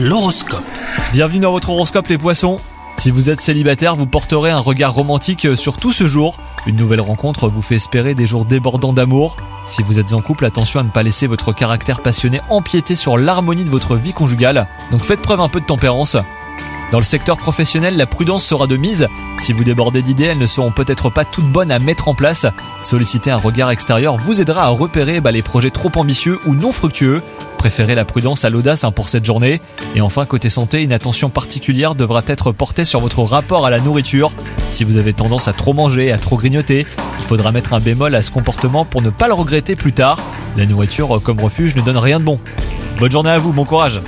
L'horoscope. Bienvenue dans votre horoscope les poissons. Si vous êtes célibataire, vous porterez un regard romantique sur tout ce jour. Une nouvelle rencontre vous fait espérer des jours débordants d'amour. Si vous êtes en couple, attention à ne pas laisser votre caractère passionné empiéter sur l'harmonie de votre vie conjugale. Donc faites preuve un peu de tempérance. Dans le secteur professionnel, la prudence sera de mise. Si vous débordez d'idées, elles ne seront peut-être pas toutes bonnes à mettre en place. Solliciter un regard extérieur vous aidera à repérer bah, les projets trop ambitieux ou non fructueux. Préférez la prudence à l'audace hein, pour cette journée. Et enfin, côté santé, une attention particulière devra être portée sur votre rapport à la nourriture. Si vous avez tendance à trop manger, à trop grignoter, il faudra mettre un bémol à ce comportement pour ne pas le regretter plus tard. La nourriture comme refuge ne donne rien de bon. Bonne journée à vous, bon courage